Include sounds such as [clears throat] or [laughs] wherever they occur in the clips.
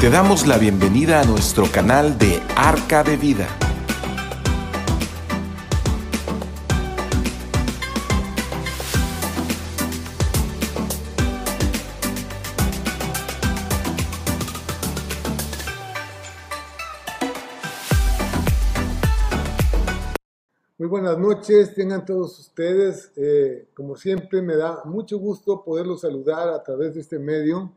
Te damos la bienvenida a nuestro canal de Arca de Vida. Muy buenas noches, tengan todos ustedes. Eh, como siempre, me da mucho gusto poderlos saludar a través de este medio.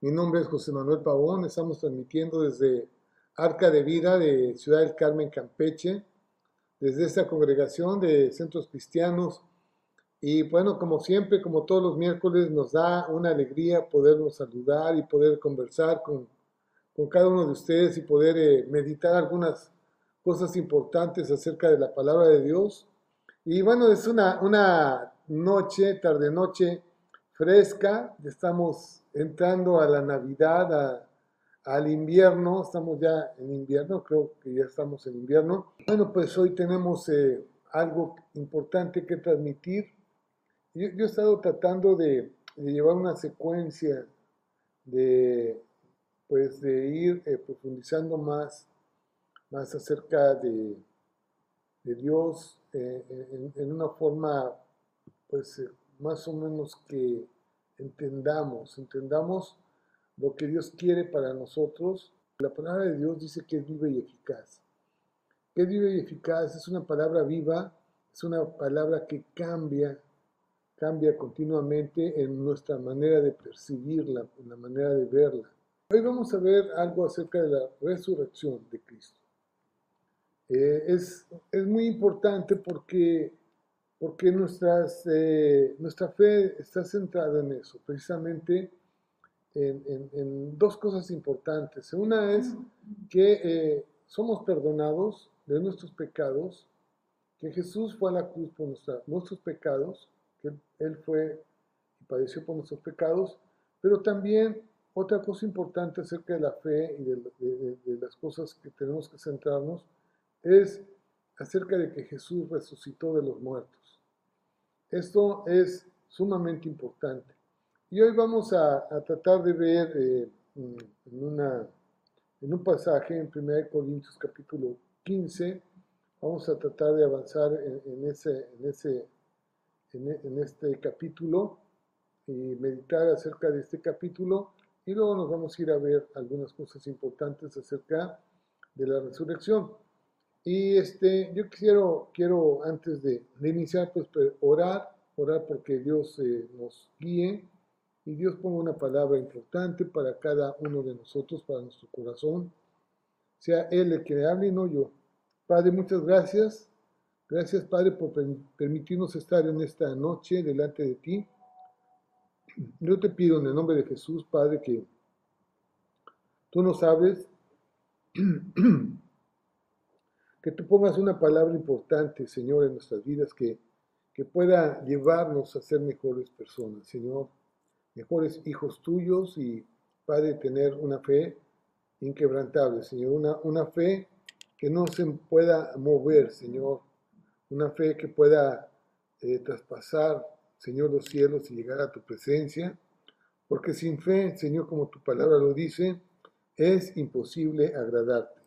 Mi nombre es José Manuel Pavón, estamos transmitiendo desde Arca de Vida de Ciudad del Carmen, Campeche, desde esta congregación de centros cristianos. Y bueno, como siempre, como todos los miércoles, nos da una alegría podernos saludar y poder conversar con, con cada uno de ustedes y poder eh, meditar algunas cosas importantes acerca de la palabra de Dios. Y bueno, es una, una noche, tarde-noche fresca, estamos entrando a la Navidad, al invierno, estamos ya en invierno, creo que ya estamos en invierno. Bueno, pues hoy tenemos eh, algo importante que transmitir. Yo, he estado tratando de, llevar una secuencia de, pues, de ir eh, profundizando más, más acerca de, Dios eh, en, en, una forma, pues, eh, más o menos que entendamos, entendamos lo que Dios quiere para nosotros. La palabra de Dios dice que es viva y eficaz. Que es viva y eficaz es una palabra viva, es una palabra que cambia, cambia continuamente en nuestra manera de percibirla, en la manera de verla. Hoy vamos a ver algo acerca de la resurrección de Cristo. Eh, es, es muy importante porque porque eh, nuestra fe está centrada en eso, precisamente en, dos cosas importantes. Una es que eh, somos perdonados de nuestros pecados, que Jesús fue a la cruz por nuestros pecados, que Él fue y padeció por nuestros pecados, pero también otra cosa importante acerca de la fe y de las cosas que tenemos que centrarnos es acerca de que Jesús resucitó de los muertos. Esto es sumamente importante. Y hoy vamos a, tratar de ver eh, en, una, en, un pasaje en 1 Corintios capítulo 15, vamos a tratar de avanzar en, ese, en, este capítulo y meditar acerca de este capítulo y luego nos vamos a ir a ver algunas cosas importantes acerca de la resurrección. Y este, yo quiero, quiero antes de, iniciar, pues orar, orar porque Dios eh, nos guíe y Dios ponga una palabra importante para cada uno de nosotros, para nuestro corazón. Sea Él el que hable y no yo. Padre, muchas gracias. Gracias, Padre, por permitirnos estar en esta noche delante de ti. Yo te pido en el nombre de Jesús, Padre, que tú nos hables [clears throat] que tú pongas una palabra importante, Señor, en nuestras vidas, que, que pueda llevarnos a ser mejores personas, Señor, mejores hijos tuyos y, Padre, tener una fe inquebrantable, Señor, una, una fe que no se pueda mover, Señor, una fe que pueda eh, traspasar, Señor, los cielos y llegar a tu presencia, porque sin fe, Señor, como tu palabra lo dice, es imposible agradarte.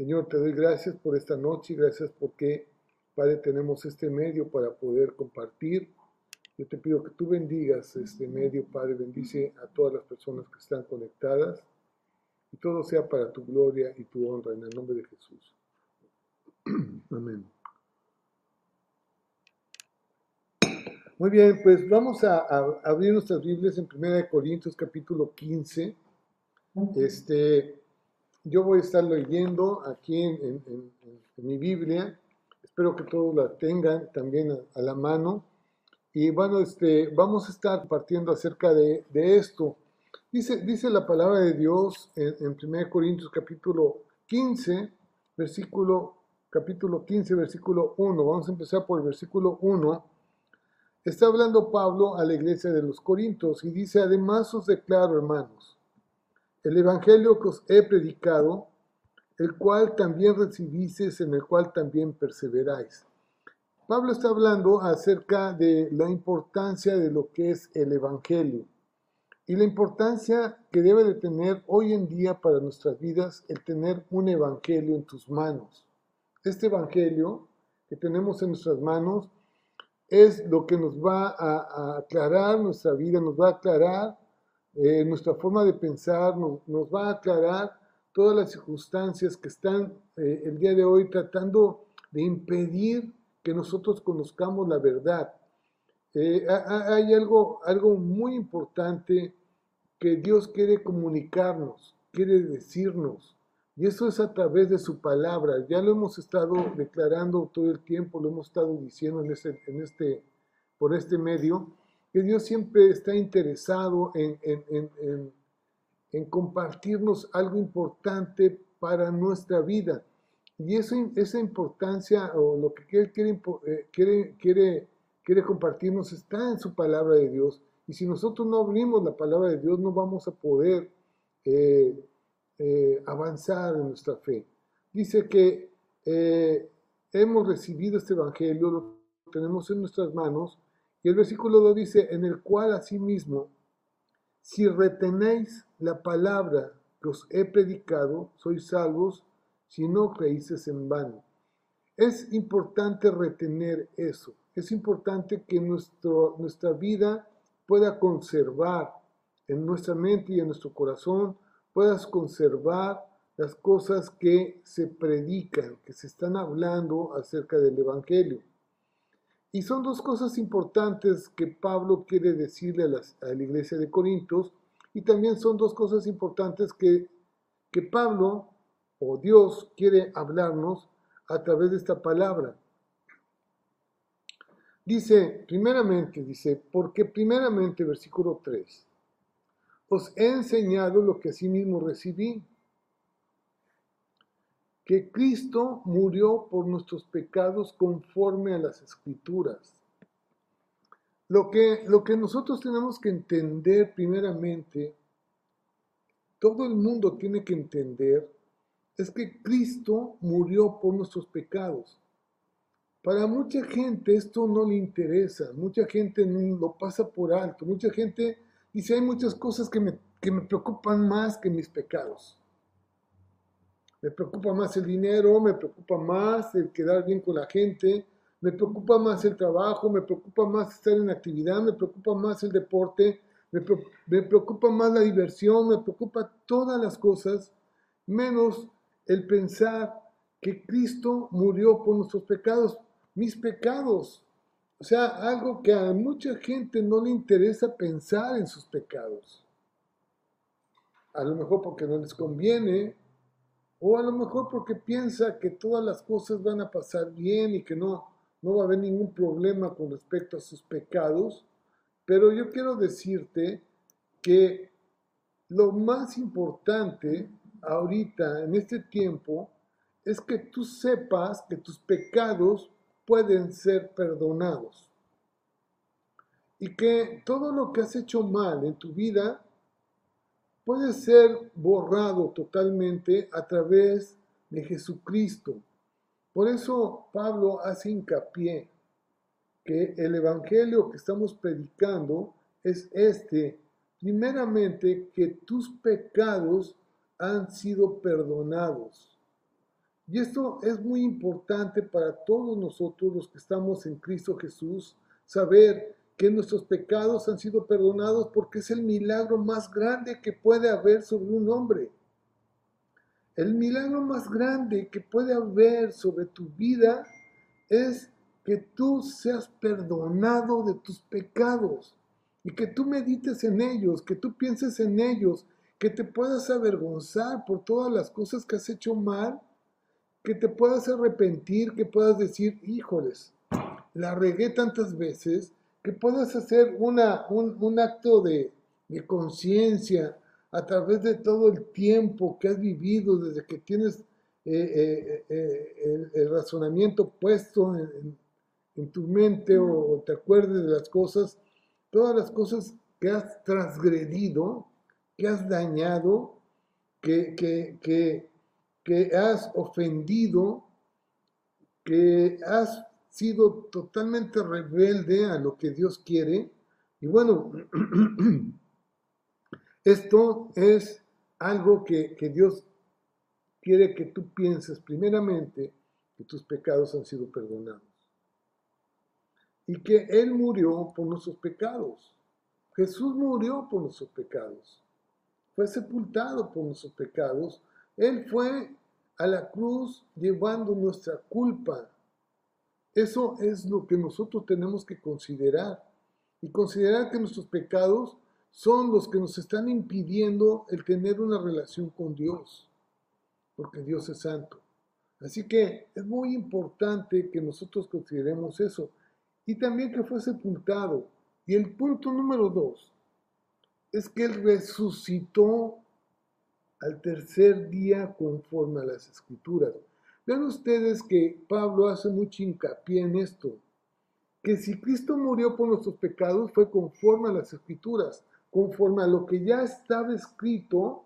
Señor, te doy gracias por esta noche y gracias porque, Padre, tenemos este medio para poder compartir. Yo te pido que tú bendigas este medio, Padre, bendice a todas las personas que están conectadas y todo sea para tu gloria y tu honra en el nombre de Jesús. [clears throat] Amén. Muy bien, pues vamos a, a, abrir nuestras Biblias en 1 Corintios capítulo 15. Este, yo voy a estar leyendo aquí en, en, en, mi Biblia. Espero que todos la tengan también a, a, la mano. Y bueno, este, vamos a estar partiendo acerca de, de esto. Dice, dice, la palabra de Dios en, 1 Corintios capítulo 15, versículo, capítulo 15, versículo 1. Vamos a empezar por el versículo 1. Está hablando Pablo a la iglesia de los Corintios y dice, además os declaro, hermanos, el Evangelio que os he predicado, el cual también recibisteis, en el cual también perseveráis. Pablo está hablando acerca de la importancia de lo que es el Evangelio. y la importancia que debe de tener hoy en día para nuestras vidas el tener un evangelio en tus manos. Este evangelio que tenemos en nuestras manos es lo que nos va a, aclarar nuestra vida, nos va a aclarar eh, nuestra forma de pensar, nos, va a aclarar todas las circunstancias que están eh, el día de hoy tratando de impedir que nosotros conozcamos la verdad. Eh, hay algo, algo muy importante que Dios quiere comunicarnos, quiere decirnos. Y eso es a través de su palabra. Ya lo hemos estado declarando todo el tiempo, lo hemos estado diciendo en este, en este, por este medio, que Dios siempre está interesado en, en, en, compartirnos algo importante para nuestra vida. Y eso, esa importancia o lo que Él quiere, eh, quiere, quiere, quiere compartirnos está en su palabra de Dios. Y si nosotros no abrimos la palabra de Dios, no vamos a poder eh, eh, avanzar en nuestra fe. Dice que hemos recibido este Evangelio, lo tenemos en nuestras manos, y el versículo 2 dice, en el cual asimismo, si retenéis la palabra que os he predicado, sois salvos, si no creíces en vano. Es importante retener eso, es importante que nuestro, nuestra vida pueda conservar en nuestra mente y en nuestro corazón puedas conservar las cosas que se predican, que se están hablando acerca del Evangelio. Y son dos cosas importantes que Pablo quiere decirle a, la iglesia de Corintios y también son dos cosas importantes que, que Pablo o Dios quiere hablarnos a través de esta palabra. Dice, primeramente, dice, porque primeramente, versículo 3, os he enseñado lo que asimismo recibí, que Cristo murió por nuestros pecados conforme a las escrituras. Lo que, lo que nosotros tenemos que entender primeramente, todo el mundo tiene que entender, es que Cristo murió por nuestros pecados. Para mucha gente esto no le interesa, mucha gente lo pasa por alto, mucha gente Dice, hay muchas cosas que me, que me preocupan más que mis pecados. Me preocupa más el dinero, me preocupa más el quedar bien con la gente, me preocupa más el trabajo, me preocupa más estar en actividad, me preocupa más el deporte, me, preocupa más la diversión, me preocupa todas las cosas, menos el pensar que Cristo murió por nuestros pecados, mis pecados. O sea, algo que a mucha gente no le interesa pensar en sus pecados. A lo mejor porque no les conviene, o a lo mejor porque piensa que todas las cosas van a pasar bien y que no, no va a haber ningún problema con respecto a sus pecados. Pero yo quiero decirte que lo más importante ahorita, en este tiempo, es que tú sepas que tus pecados pueden ser perdonados. Y que todo lo que has hecho mal en tu vida puede ser borrado totalmente a través de Jesucristo. Por eso Pablo hace hincapié que el Evangelio que estamos predicando es este. Primeramente, que tus pecados han sido perdonados. Y esto es muy importante para todos nosotros los que estamos en Cristo Jesús, saber que nuestros pecados han sido perdonados porque es el milagro más grande que puede haber sobre un hombre. El milagro más grande que puede haber sobre tu vida es que tú seas perdonado de tus pecados y que tú medites en ellos, que tú pienses en ellos, que te puedas avergonzar por todas las cosas que has hecho mal que te puedas arrepentir, que puedas decir, híjoles, la regué tantas veces, que puedas hacer una, un, acto de, conciencia a través de todo el tiempo que has vivido, desde que tienes eh, eh, eh, el, razonamiento puesto en, tu mente o, te acuerdes de las cosas, todas las cosas que has transgredido, que has dañado, que, que que has ofendido, que has sido totalmente rebelde a lo que Dios quiere. Y bueno, [clears throat] Esto es algo que, que Dios quiere que tú pienses primeramente que tus pecados han sido perdonados y que Él murió por nuestros pecados. Jesús murió por nuestros pecados. Fue sepultado por nuestros pecados. Él fue a la cruz llevando nuestra culpa. Eso es lo que nosotros tenemos que considerar. Y considerar que nuestros pecados son los que nos están impidiendo el tener una relación con Dios. Porque Dios es santo. Así que es muy importante que nosotros consideremos eso. Y también que fue sepultado. Y el punto número dos es que Él resucitó al tercer día conforme a las escrituras. Vean ustedes que Pablo hace mucho hincapié en esto, que si Cristo murió por nuestros pecados fue conforme a las escrituras, conforme a lo que ya estaba escrito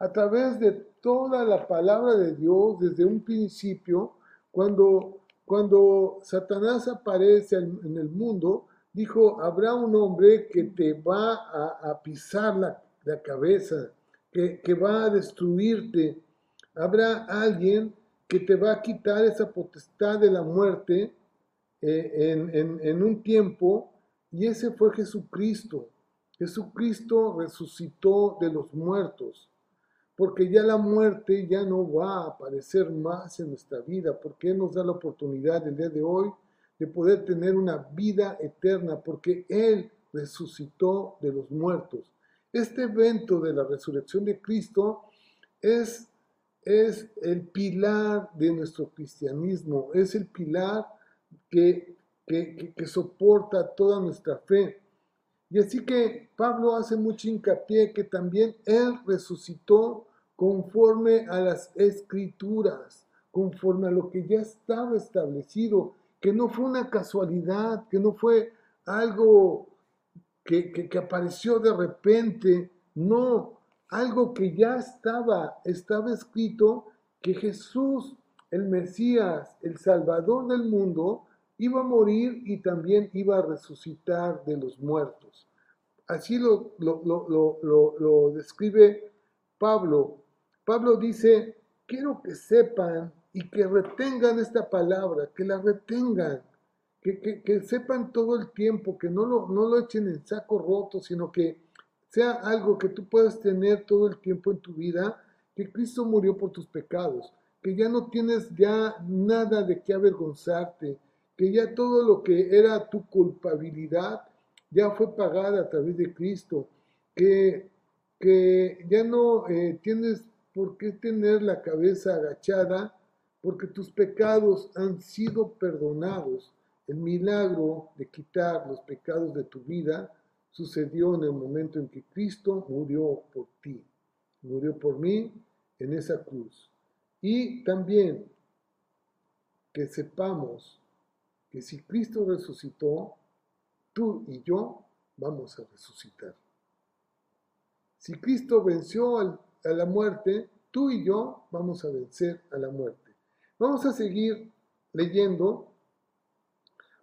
a través de toda la palabra de Dios desde un principio, cuando, cuando Satanás aparece en el mundo, dijo, habrá un hombre que te va a, pisar la, cabeza, que, va a destruirte. Habrá alguien que te va a quitar esa potestad de la muerte eh, en, un tiempo, y ese fue Jesucristo. Jesucristo resucitó de los muertos, porque ya la muerte ya no va a aparecer más en nuestra vida, porque Él nos da la oportunidad el día de hoy de poder tener una vida eterna, porque Él resucitó de los muertos. Este evento de la resurrección de Cristo es, es el pilar de nuestro cristianismo, es el pilar que, que, que soporta toda nuestra fe. Y así que Pablo hace mucho hincapié que también Él resucitó conforme a las escrituras, conforme a lo que ya estaba establecido que no fue una casualidad, que no fue algo que, apareció de repente, no, algo que ya estaba, estaba escrito, que Jesús, el Mesías, el Salvador del mundo, iba a morir y también iba a resucitar de los muertos. Así lo, lo, lo, lo describe Pablo. Pablo dice, quiero que sepan y que retengan esta palabra, que la retengan, que, sepan todo el tiempo, que no lo, no lo echen en saco roto, sino que sea algo que tú puedas tener todo el tiempo en tu vida, que Cristo murió por tus pecados, que ya no tienes ya nada de qué avergonzarte, que ya todo lo que era tu culpabilidad ya fue pagada a través de Cristo, que, que ya no eh, tienes por qué tener la cabeza agachada porque tus pecados han sido perdonados. El milagro de quitar los pecados de tu vida sucedió en el momento en que Cristo murió por ti, murió por mí en esa cruz. Y también que sepamos que si Cristo resucitó, tú y yo vamos a resucitar. Si Cristo venció a la muerte, tú y yo vamos a vencer a la muerte. Vamos a seguir leyendo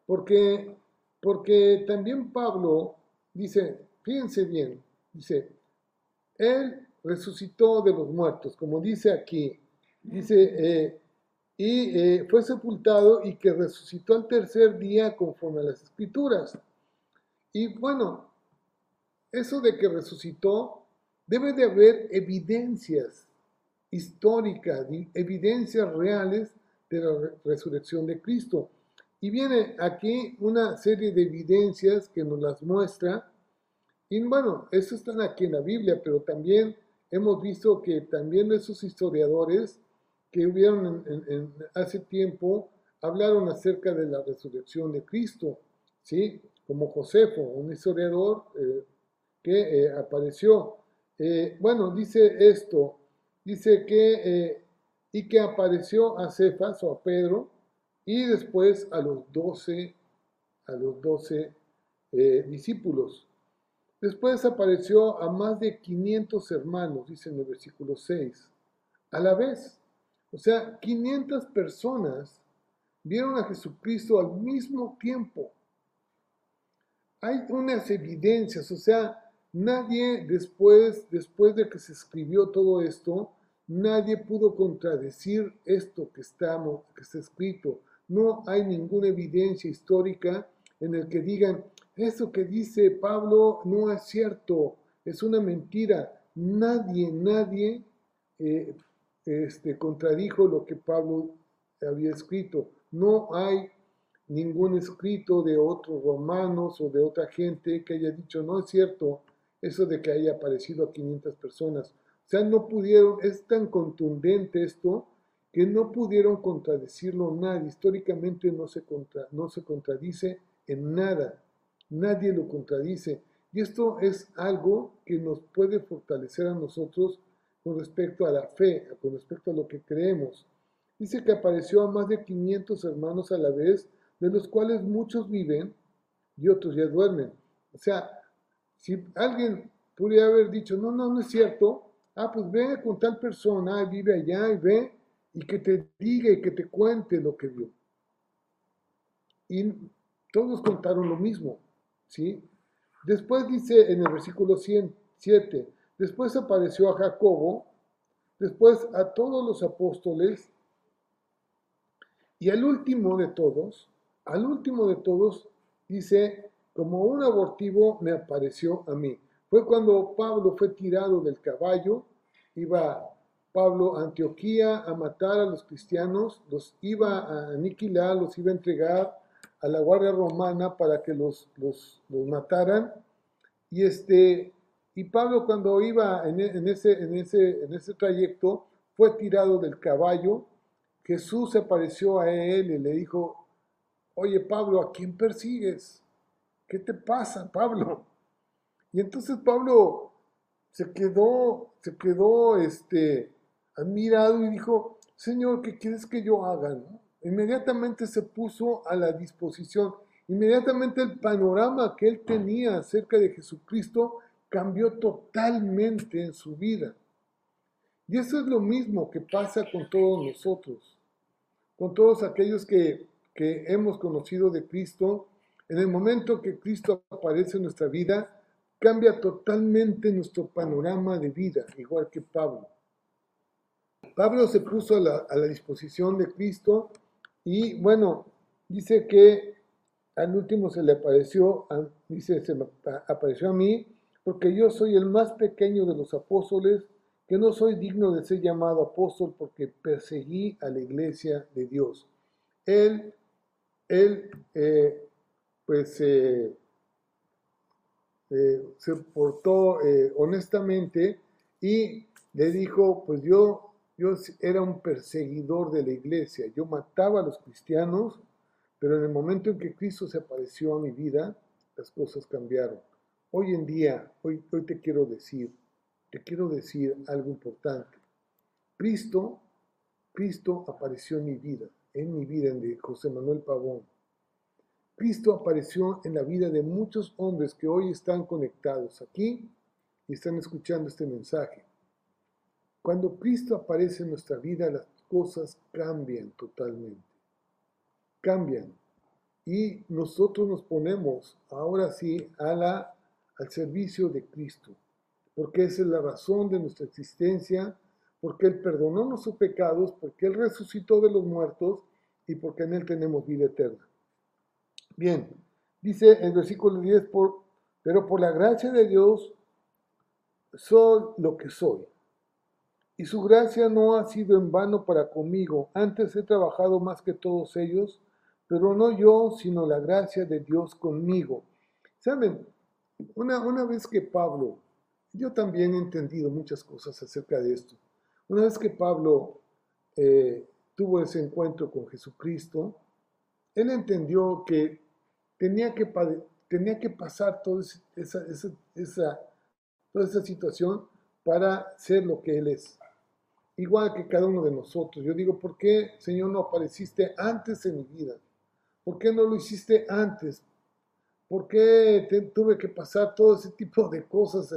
porque, porque también Pablo dice, fíjense bien, dice, Él resucitó de los muertos, como dice aquí, dice, eh, y eh, fue sepultado y que resucitó al tercer día conforme a las escrituras. Y bueno, eso de que resucitó, debe de haber evidencias histórica, evidencias reales de la resurrección de Cristo. Y viene aquí una serie de evidencias que nos las muestra. Y bueno, eso están aquí en la Biblia, pero también hemos visto que también esos historiadores que hubieron en, hace tiempo hablaron acerca de la resurrección de Cristo, ¿sí? Como Josefo, un historiador eh, que eh, apareció. Eh, bueno, dice esto, dice que, eh, y que apareció a Cefas o a Pedro y después a los doce, a los doce eh, discípulos. Después apareció a más de 500 hermanos, dice en el versículo 6, a la vez. O sea, 500 personas vieron a Jesucristo al mismo tiempo. Hay unas evidencias, o sea, Nadie después, después de que se escribió todo esto, nadie pudo contradecir esto que, estamos, que está escrito. No hay ninguna evidencia histórica en el que digan, eso que dice Pablo no es cierto, es una mentira. Nadie, nadie eh, este, contradijo lo que Pablo había escrito. No hay ningún escrito de otros romanos o de otra gente que haya dicho, no es cierto eso de que haya aparecido a 500 personas. O sea, no pudieron, es tan contundente esto que no pudieron contradecirlo nadie. Históricamente no se, contra, no se contradice en nada. Nadie lo contradice. Y esto es algo que nos puede fortalecer a nosotros con respecto a la fe, con respecto a lo que creemos. Dice que apareció a más de 500 hermanos a la vez, de los cuales muchos viven y otros ya duermen. O sea, si alguien pudiera haber dicho, no, no, no es cierto, ah, pues ve con tal persona, vive allá y ve, y que te diga y que te cuente lo que vio. Y todos contaron lo mismo, ¿sí? Después dice en el versículo 7, después apareció a Jacobo, después a todos los apóstoles, y al último de todos, al último de todos, dice, como un abortivo me apareció a mí. Fue cuando Pablo fue tirado del caballo, iba Pablo a Antioquía a matar a los cristianos, los iba a aniquilar, los iba a entregar a la guardia romana para que los, los, mataran. Y, este, y Pablo cuando iba en, en, ese, en, ese, en ese trayecto fue tirado del caballo. Jesús se apareció a él y le dijo, oye Pablo, ¿a quién persigues? ¿Qué te pasa, Pablo? Y entonces Pablo se quedó, se quedó este, admirado y dijo, Señor, ¿qué quieres que yo haga? Inmediatamente se puso a la disposición. Inmediatamente el panorama que él tenía acerca de Jesucristo cambió totalmente en su vida. Y eso es lo mismo que pasa con todos nosotros, con todos aquellos que, que hemos conocido de Cristo. En el momento que Cristo aparece en nuestra vida, cambia totalmente nuestro panorama de vida, igual que Pablo. Pablo se puso a la, disposición de Cristo y bueno, dice que al último se le apareció, dice, se me apareció a mí, porque yo soy el más pequeño de los apóstoles, que no soy digno de ser llamado apóstol porque perseguí a la iglesia de Dios. Él, él eh, pues eh, eh, se portó honestamente y le dijo, pues yo yo era un perseguidor de la iglesia, yo mataba a los cristianos, pero en el momento en que Cristo se apareció a mi vida, las cosas cambiaron. Hoy en día, hoy, te quiero decir, te quiero decir algo importante. Cristo, Cristo apareció en mi vida, en mi vida, en de José Manuel Pavón. Cristo apareció en la vida de muchos hombres que hoy están conectados aquí y están escuchando este mensaje. Cuando Cristo aparece en nuestra vida, las cosas cambian totalmente. Cambian. Y nosotros nos ponemos ahora sí al servicio de Cristo, porque esa es la razón de nuestra existencia, porque Él perdonó nuestros pecados, porque Él resucitó de los muertos y porque en Él tenemos vida eterna. Bien, dice el versículo 10, por, pero por la gracia de Dios soy lo que soy y su gracia no ha sido en vano para conmigo. Antes he trabajado más que todos ellos, pero no yo, sino la gracia de Dios conmigo. Saben, una, una vez que Pablo, yo también he entendido muchas cosas acerca de esto. Una vez que Pablo eh, tuvo ese encuentro con Jesucristo, él entendió que tenía que, tenía que pasar toda esa, esa, toda esa situación para ser lo que Él es igual que cada uno de nosotros. Yo digo, ¿por qué, Señor, no apareciste antes en mi vida? ¿Por qué no lo hiciste antes? ¿Por qué tuve que pasar todo ese tipo de cosas,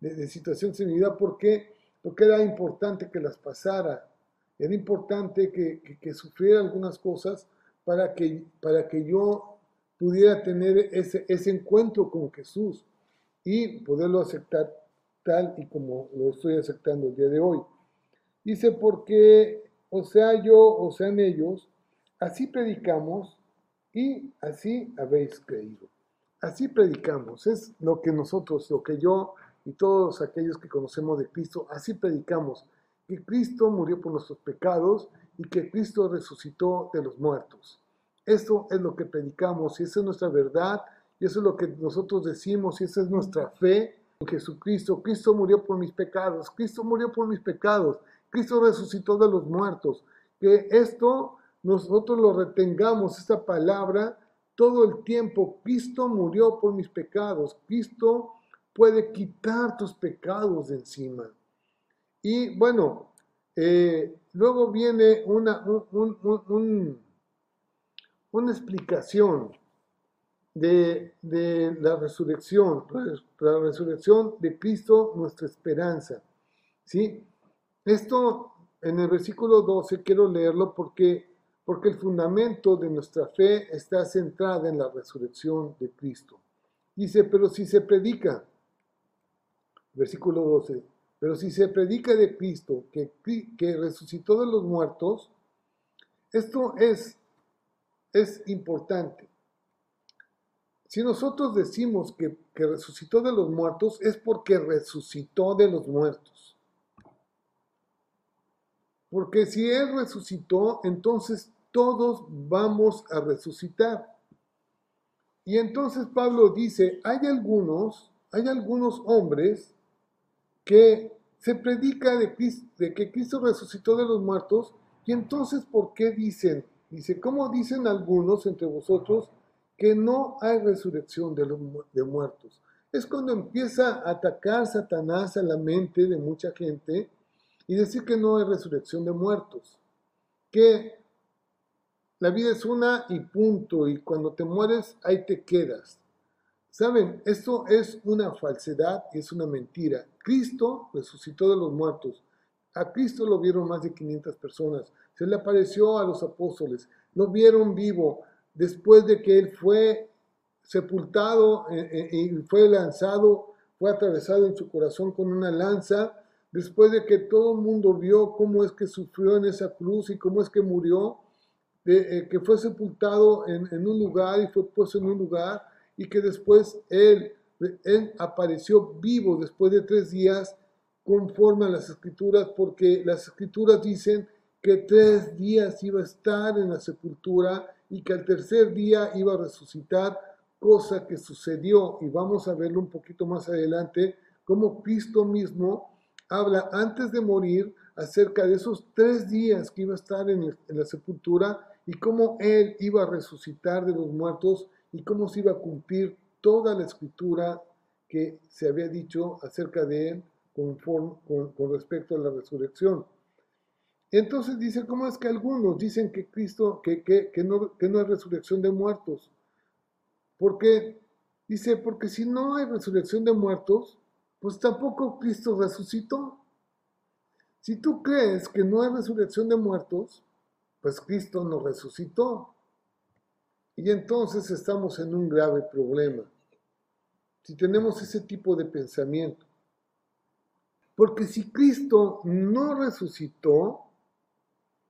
de, situaciones en mi vida? ¿Por qué? Porque era importante que las pasara. Era importante que, sufriera algunas cosas para que, para que yo pudiera tener ese, ese encuentro con Jesús. y poderlo aceptar tal y como lo estoy aceptando el día de hoy. Dice, porque, o sea yo, o sean ellos, así predicamos y así habéis creído. Así predicamos, es lo que nosotros, lo que yo y todos aquellos que conocemos de Cristo, así predicamos, que Cristo murió por nuestros pecados y que Cristo resucitó de los muertos. Esto es lo que predicamos y esa es nuestra verdad y eso es lo que nosotros decimos y esa es nuestra fe en Jesucristo. Cristo murió por mis pecados, Cristo murió por mis pecados, Cristo resucitó de los muertos. Que esto nosotros lo retengamos, esta palabra, todo el tiempo. Cristo murió por mis pecados. Cristo puede quitar tus pecados de encima. Y bueno, eh, luego viene una, una explicación de, de, la resurrección, la resurrección de Cristo, nuestra esperanza. ¿sí? Esto en el versículo 12 quiero leerlo porque, porque el fundamento de nuestra fe está centrada en la resurrección de Cristo. Dice, pero si se predica, versículo 12, pero si se predica de Cristo que, que resucitó de los muertos, esto es, es importante. Si nosotros decimos que, que resucitó de los muertos, es porque resucitó de los muertos. Porque si Él resucitó, entonces todos vamos a resucitar. Y entonces Pablo dice, hay algunos, hay algunos hombres que se predica de, que Cristo resucitó de los muertos, y entonces ¿por qué dicen? Dice, ¿cómo dicen algunos entre vosotros que no hay resurrección de los de muertos? Es cuando empieza a atacar Satanás a la mente de mucha gente y decir que no hay resurrección de muertos, que la vida es una y punto, y cuando te mueres ahí te quedas. Saben, esto es una falsedad y es una mentira. Cristo resucitó de los muertos. A Cristo lo vieron más de 500 personas. Se le apareció a los apóstoles. Lo vieron vivo después de que él fue sepultado eh, eh, y fue lanzado, fue atravesado en su corazón con una lanza después de que todo el mundo vio cómo es que sufrió en esa cruz y cómo es que murió, eh, que fue sepultado en, un lugar y fue puesto en un lugar, y que después él, él apareció vivo después de tres días conforme a las escrituras, porque las escrituras dicen que tres días iba a estar en la sepultura y que al tercer día iba a resucitar, cosa que sucedió, y vamos a verlo un poquito más adelante, como Cristo mismo habla antes de morir acerca de esos tres días que iba a estar en, la sepultura y cómo él iba a resucitar de los muertos y cómo se iba a cumplir toda la escritura que se había dicho acerca de él con, con, respecto a la resurrección. Entonces dice, ¿cómo es que algunos dicen que Cristo, que, que, que, no, que no hay resurrección de muertos? Porque, dice, porque si no hay resurrección de muertos, pues tampoco Cristo resucitó. Si tú crees que no hay resurrección de muertos, pues Cristo no resucitó. Y entonces estamos en un grave problema. Si tenemos ese tipo de pensamiento. Porque si Cristo no resucitó,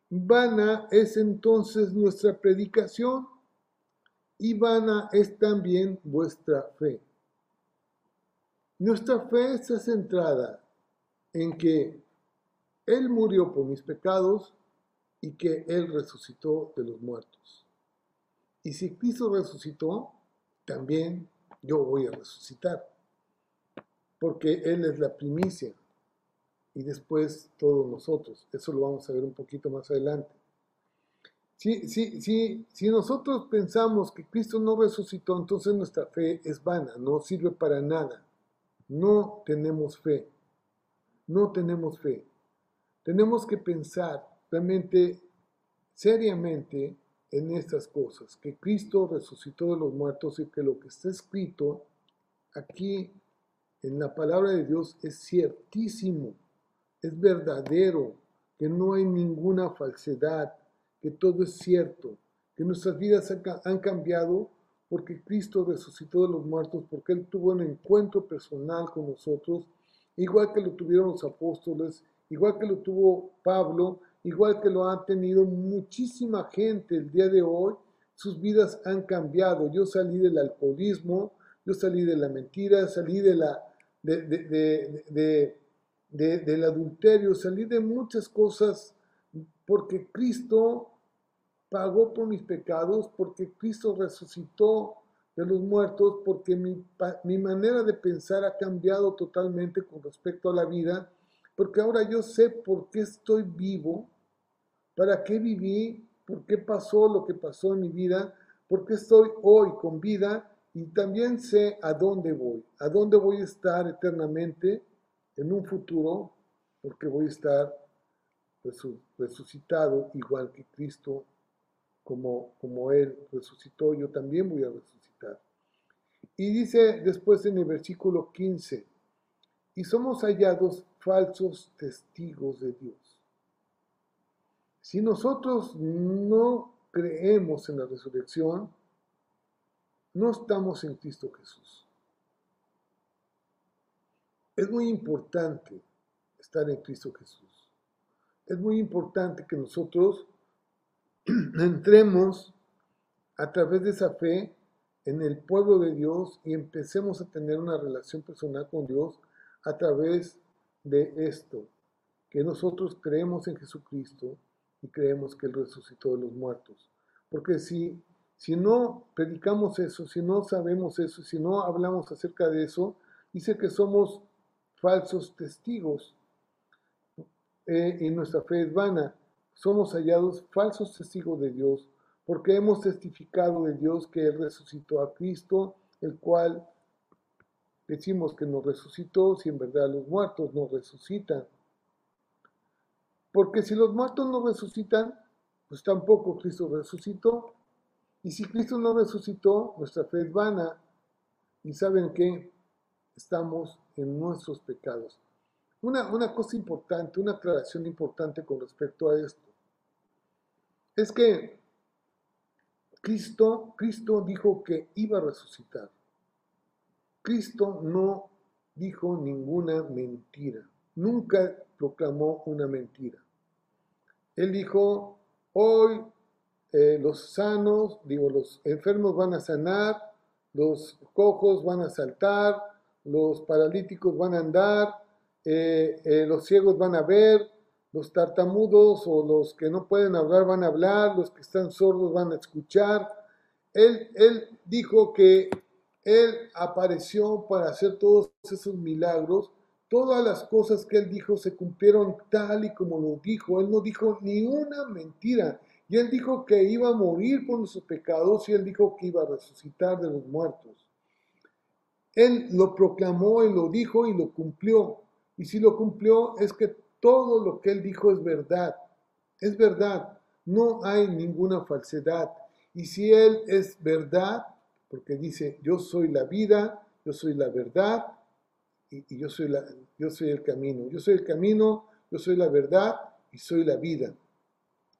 vana es entonces nuestra predicación y vana es también vuestra fe. Nuestra fe está centrada en que Él murió por mis pecados y que Él resucitó de los muertos. Y si Cristo resucitó, también yo voy a resucitar, porque Él es la primicia y después todos nosotros. Eso lo vamos a ver un poquito más adelante. Si, si, nosotros pensamos que Cristo no resucitó, entonces nuestra fe es vana, no sirve para nada no tenemos fe. No tenemos fe. Tenemos que pensar realmente, seriamente, en estas cosas, que Cristo resucitó de los muertos y que lo que está escrito aquí en la palabra de Dios es ciertísimo, es verdadero, que no hay ninguna falsedad, que todo es cierto, que nuestras vidas han cambiado porque Cristo resucitó de los muertos, porque Él tuvo un encuentro personal con nosotros, igual que lo tuvieron los apóstoles, igual que lo tuvo Pablo, igual que lo han tenido muchísima gente el día de hoy. Sus vidas han cambiado. Yo salí del alcoholismo, yo salí de la mentira, salí de la, de, del adulterio, salí de muchas cosas porque Cristo pagó por mis pecados, porque Cristo resucitó de los muertos, porque mi, mi, manera de pensar ha cambiado totalmente con respecto a la vida, porque ahora yo sé por qué estoy vivo, para qué viví, por qué pasó lo que pasó en mi vida, por qué estoy hoy con vida y también sé a dónde voy, a dónde voy a estar eternamente en un futuro, porque voy a estar resucitado igual que Cristo, como, como Él resucitó, yo también voy a resucitar. Y dice después en el versículo 15, y somos hallados falsos testigos de Dios. Si nosotros no creemos en la resurrección, no estamos en Cristo Jesús. Es muy importante estar en Cristo Jesús. Es muy importante que nosotros [clears throat] entremos a través de esa fe en el pueblo de Dios y empecemos a tener una relación personal con Dios a través de esto, que nosotros creemos en Jesucristo y creemos que Él resucitó de los muertos. Porque si si no predicamos eso, si no sabemos eso, si no hablamos acerca de eso, dice que somos falsos testigos eh, y nuestra fe es vana. Somos hallados falsos testigos de Dios porque hemos testificado de Dios que Él resucitó a Cristo, el cual decimos que nos resucitó si en verdad los muertos nos resucitan. Porque si los muertos no resucitan, pues tampoco Cristo resucitó. Y si Cristo no resucitó, nuestra fe es vana. Y saben que estamos en nuestros pecados. Una, una cosa importante, una aclaración importante con respecto a esto, es que Cristo, Cristo dijo que iba a resucitar. Cristo no dijo ninguna mentira, nunca proclamó una mentira. Él dijo, hoy eh, los sanos, digo, los enfermos van a sanar, los cojos van a saltar, los paralíticos van a andar, eh, eh, los ciegos van a ver, los tartamudos o los que no pueden hablar van a hablar, los que están sordos van a escuchar. Él, él dijo que Él apareció para hacer todos esos milagros. Todas las cosas que Él dijo se cumplieron tal y como lo dijo. Él no dijo ni una mentira. Y él dijo que iba a morir por nuestros pecados y él dijo que iba a resucitar de los muertos. Él lo proclamó y lo dijo y lo cumplió. Y si lo cumplió es que todo lo que él dijo es verdad. Es verdad. No hay ninguna falsedad. Y si él es verdad, porque dice, yo soy la vida, yo soy la verdad y, yo, soy la, yo soy el camino. Yo soy el camino, yo soy la verdad y soy la vida.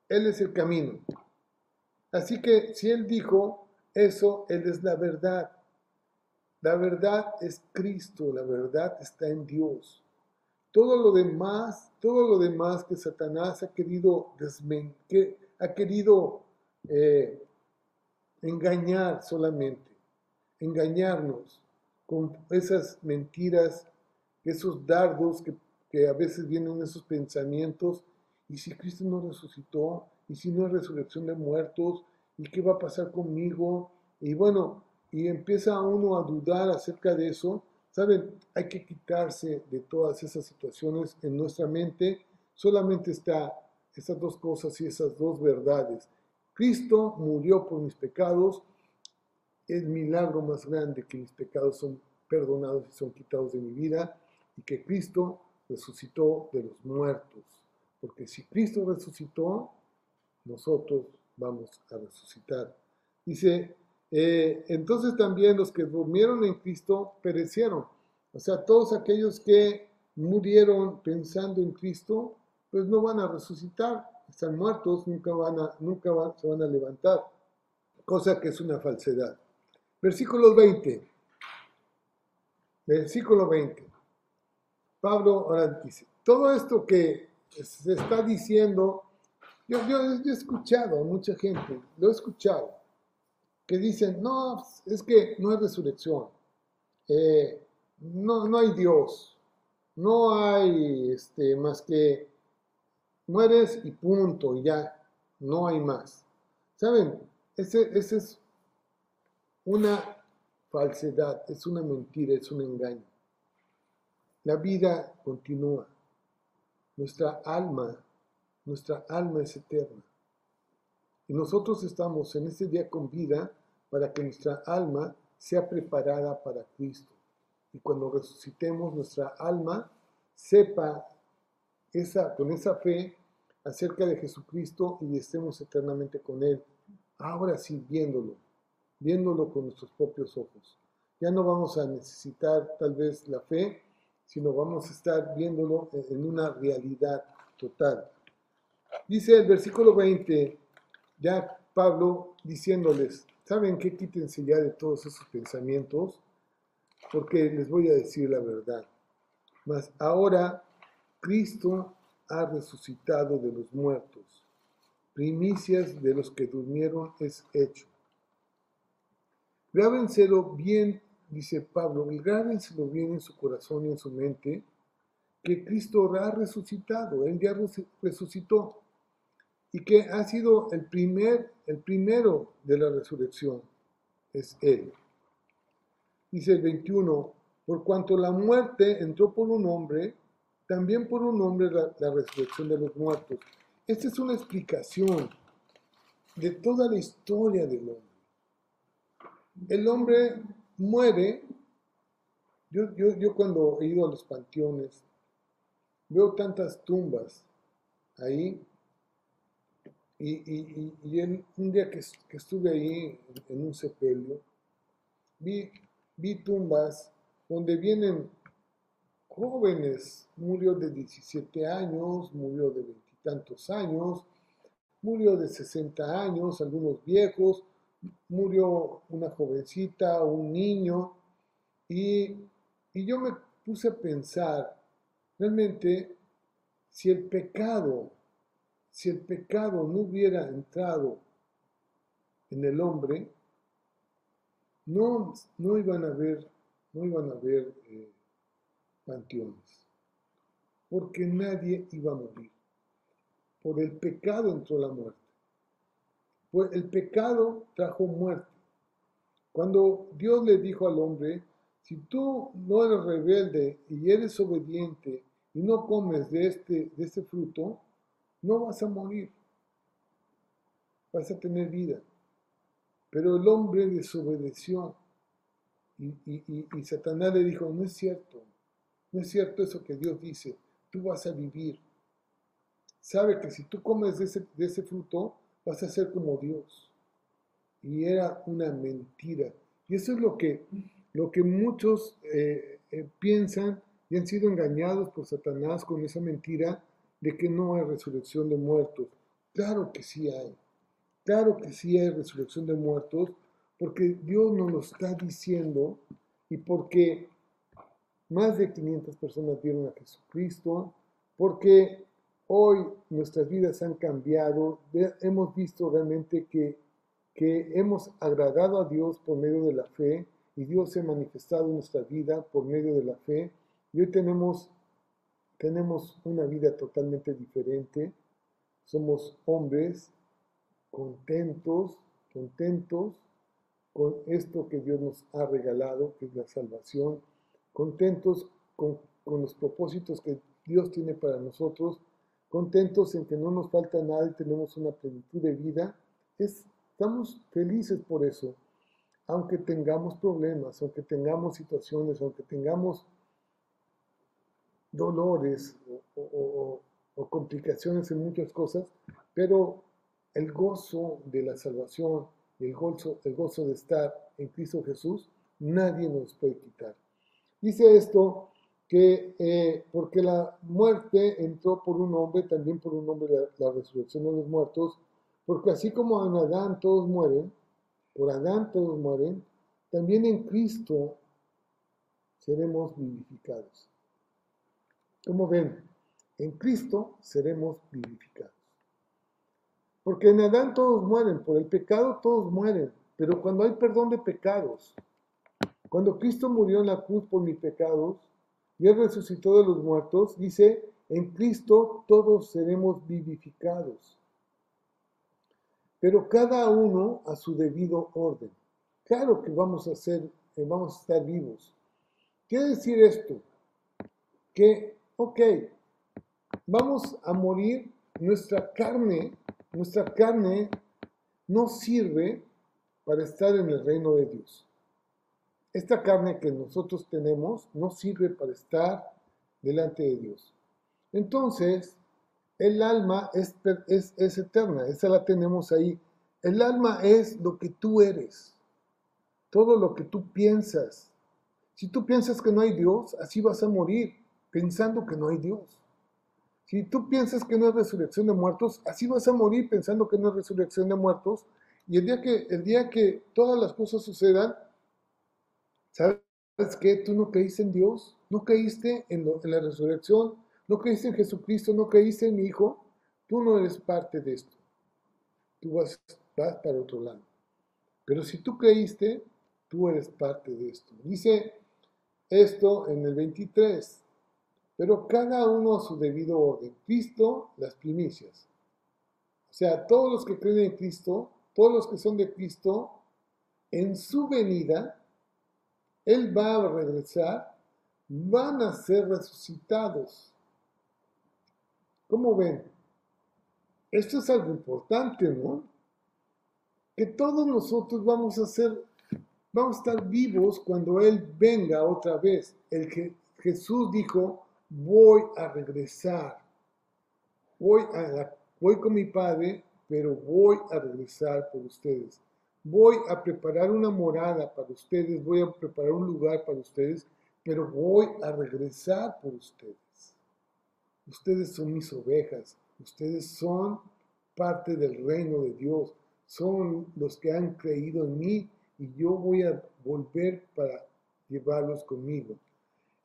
Él es el camino. Así que si Él dijo eso, Él es la verdad. La verdad es Cristo, la verdad está en Dios. Todo lo demás, todo lo demás que Satanás ha querido que ha querido eh, engañar solamente, engañarnos con esas mentiras, esos dardos que, que a veces vienen esos pensamientos ¿Y si Cristo no resucitó? ¿Y si no hay resurrección de muertos? ¿Y qué va a pasar conmigo? Y bueno, y empieza uno a dudar acerca de eso. Saben, hay que quitarse de todas esas situaciones en nuestra mente. Solamente está esas dos cosas y esas dos verdades. Cristo murió por mis pecados. El milagro más grande que mis pecados son perdonados y son quitados de mi vida y que Cristo resucitó de los muertos. Porque si Cristo resucitó, nosotros vamos a resucitar. Dice, eh, entonces también los que durmieron en Cristo perecieron. O sea, todos aquellos que murieron pensando en Cristo, pues no van a resucitar, están muertos, nunca, van a, nunca se van a levantar, cosa que es una falsedad. Versículo 20. Versículo 20. Pablo ahora dice, todo esto que se está diciendo, yo, yo, he escuchado a mucha gente, lo he escuchado, que dicen, no, es que no hay resurrección, eh, no, no hay Dios, no hay este, más que mueres y punto, y ya, no hay más. ¿Saben? Ese, ese es una falsedad, es una mentira, es un engaño. La vida continúa. Nuestra alma, nuestra alma es eterna. Y nosotros estamos en este día con vida para que nuestra alma sea preparada para Cristo. Y cuando resucitemos, nuestra alma sepa esa, con esa fe acerca de Jesucristo y estemos eternamente con Él. Ahora sí, viéndolo, viéndolo con nuestros propios ojos. Ya no vamos a necesitar tal vez la fe, sino vamos a estar viéndolo en una realidad total. Dice el versículo 20, ya Pablo diciéndoles, ¿saben qué? Quítense ya de todos esos pensamientos, porque les voy a decir la verdad. Mas ahora Cristo ha resucitado de los muertos. Primicias de los que durmieron es hecho. Grábenselo bien, dice Pablo, grábenselo bien en su corazón y en su mente, que Cristo ha resucitado, Él ya resucitó, y que ha sido el, primer, el primero de la resurrección, es Él. Dice el 21, por cuanto la muerte entró por un hombre, también por un hombre la, la resurrección de los muertos. Esta es una explicación de toda la historia del hombre el hombre muere. Yo, yo, yo cuando he ido a los panteones, veo tantas tumbas ahí. Y, y, y, un día que, que, estuve ahí en un sepelio, vi, vi tumbas donde vienen jóvenes, murió de 17 años, murió de veintitantos años, murió de 60 años, algunos viejos, murió una jovencita, un niño, y, yo me puse a pensar, realmente, si el pecado, si el pecado no hubiera entrado en el hombre, no, no iban a haber, no iban a haber eh, panteones, porque nadie iba a morir. Por el pecado entró la muerte. Pues el pecado trajo muerte. Cuando Dios le dijo al hombre, si tú no eres rebelde y eres obediente y no comes de este, de este fruto, no vas a morir. Vas a tener vida. Pero el hombre desobedeció. Y, y, Satanás le dijo, no es cierto. No es cierto eso que Dios dice. Tú vas a vivir. Sabe que si tú comes de ese, fruto, vas a ser como Dios. Y era una mentira. Y eso es lo que, lo que muchos eh, eh, piensan y han sido engañados por Satanás con esa mentira de que no hay resurrección de muertos. Claro que sí hay. Claro que sí hay resurrección de muertos, porque Dios nos lo está diciendo y porque más de 500 personas vieron a Jesucristo, porque Hoy nuestras vidas han cambiado, hemos visto realmente que, que hemos agradado a Dios por medio de la fe y Dios se ha manifestado en nuestra vida por medio de la fe y hoy tenemos, tenemos una vida totalmente diferente. Somos hombres contentos, contentos con esto que Dios nos ha regalado, que es la salvación, contentos con, con los propósitos que Dios tiene para nosotros. Contentos en que no nos falta nada y tenemos una plenitud de vida, estamos felices por eso, aunque tengamos problemas, aunque tengamos situaciones, aunque tengamos dolores o, complicaciones en muchas cosas, pero el gozo de la salvación el gozo, el gozo de estar en Cristo Jesús, nadie nos puede quitar. Dice esto que eh, porque la muerte entró por un hombre, también por un hombre la, resurrección de los muertos, porque así como en Adán todos mueren, por Adán todos mueren, también en Cristo seremos vivificados. Como ven, en Cristo seremos vivificados. Porque en Adán todos mueren, por el pecado todos mueren, pero cuando hay perdón de pecados, cuando Cristo murió en la cruz por mis pecados y Él resucitó de los muertos, dice, en Cristo todos seremos vivificados. Pero cada uno a su debido orden. Claro que vamos a ser, eh, vamos a estar vivos. Quiere decir esto, que, ok, vamos a morir, nuestra carne nuestra carne no sirve para estar en el reino de Dios. Esta carne que nosotros tenemos no sirve para estar delante de Dios. Entonces, el alma es, es, eterna, esa la tenemos ahí. El alma es lo que tú eres, todo lo que tú piensas. Si tú piensas que no hay Dios, así vas a morir, pensando que no hay Dios. Si tú piensas que no es resurrección de muertos, así vas a morir pensando que no es resurrección de muertos. Y el día que, el día que todas las cosas sucedan, ¿sabes qué? Tú no creíste en Dios, no creíste en, en la resurrección, no creíste en Jesucristo, no creíste en mi Hijo. Tú no eres parte de esto. Tú vas, vas para otro lado. Pero si tú creíste, tú eres parte de esto. Dice esto en el 23 pero cada uno a su debido orden. Cristo, las primicias. O sea, todos los que creen en Cristo, todos los que son de Cristo, en su venida, Él va a regresar, van a ser resucitados. ¿Cómo ven? Esto es algo importante, ¿no? Que todos nosotros vamos a ser, vamos a estar vivos cuando Él venga otra vez. El que Jesús dijo, voy a regresar. Voy, a voy con mi padre, pero voy a regresar por ustedes. Voy a preparar una morada para ustedes, voy a preparar un lugar para ustedes, pero voy a regresar por ustedes. Ustedes son mis ovejas, ustedes son parte del reino de Dios, son los que han creído en mí y yo voy a volver para llevarlos conmigo.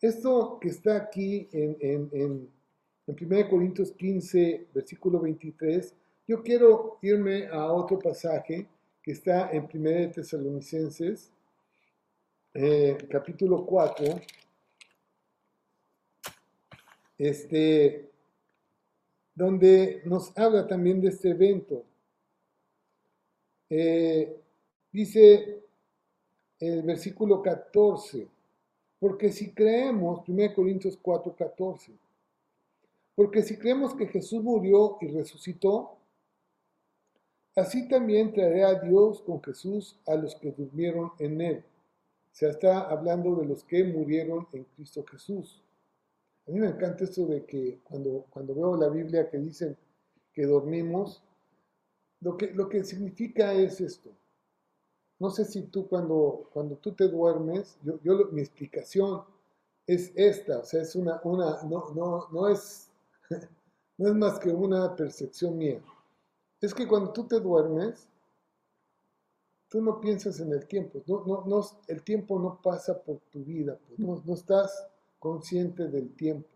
Esto que está aquí en, en, en, 1 Corintios 15, versículo 23, yo quiero irme a otro pasaje que está en 1 Tesalonicenses, eh, capítulo 4, este, donde nos habla también de este evento. Eh, dice el versículo 14, porque si creemos, 1 Corintios 4, 14, porque si creemos que Jesús murió y resucitó, así también traeré a Dios con Jesús a los que durmieron en él. Se está hablando de los que murieron en Cristo Jesús. A mí me encanta esto de que cuando, cuando veo la Biblia que dicen que dormimos, lo que, lo que significa es esto. No sé si tú cuando, cuando tú te duermes, yo, yo mi explicación es esta, o sea, es una, una no, no, no, es, [laughs] no es más que una percepción mía. Es que cuando tú te duermes, tú no piensas en el tiempo, no, no, no, el tiempo no pasa por tu vida, pues, no, no estás consciente del tiempo.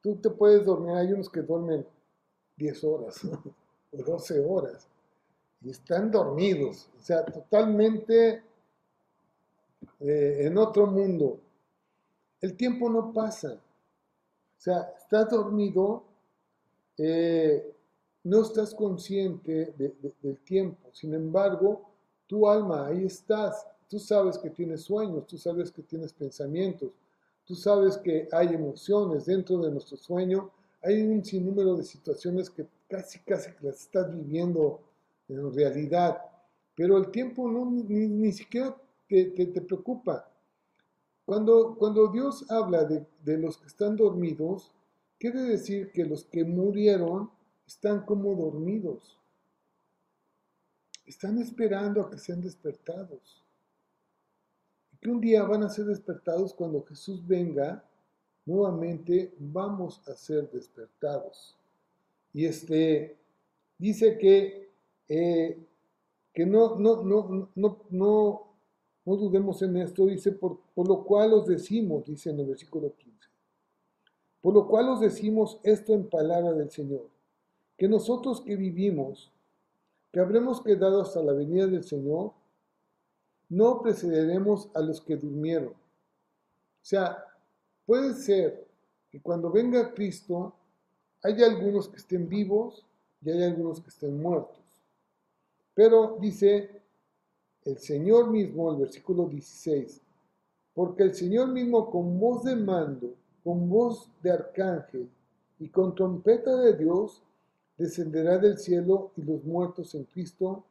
Tú te puedes dormir, hay unos que duermen 10 horas [laughs] o 12 horas, y están dormidos, o sea, totalmente eh, en otro mundo. El tiempo no pasa, o sea, estás dormido, eh, no estás consciente del tiempo, sin embargo, tu alma, ahí estás, tú sabes que tienes sueños, tú sabes que tienes pensamientos, tú sabes que hay emociones dentro de nuestro sueño, hay un sinnúmero de situaciones que casi, casi las estás viviendo en realidad, pero el tiempo no, ni, siquiera te, te, preocupa. Cuando, cuando Dios habla de, de los que están dormidos, quiere decir que los que murieron están como dormidos. Están esperando a que sean despertados. Y que un día van a ser despertados cuando Jesús venga, nuevamente vamos a ser despertados. Y este dice que eh, que no, no, no, no, no, No dudemos en esto, dice, por, por lo cual os decimos, dice en el versículo 15. Por lo cual os decimos esto en palabra del Señor, que nosotros que vivimos, que habremos quedado hasta la venida del Señor, no precederemos a los que durmieron. O sea, puede ser que cuando venga Cristo haya algunos que estén vivos y hay algunos que estén muertos. Pero dice el Señor mismo, el versículo 16, porque el Señor mismo con voz de mando, con voz de arcángel y con trompeta de Dios, descenderá del cielo y los muertos en Cristo,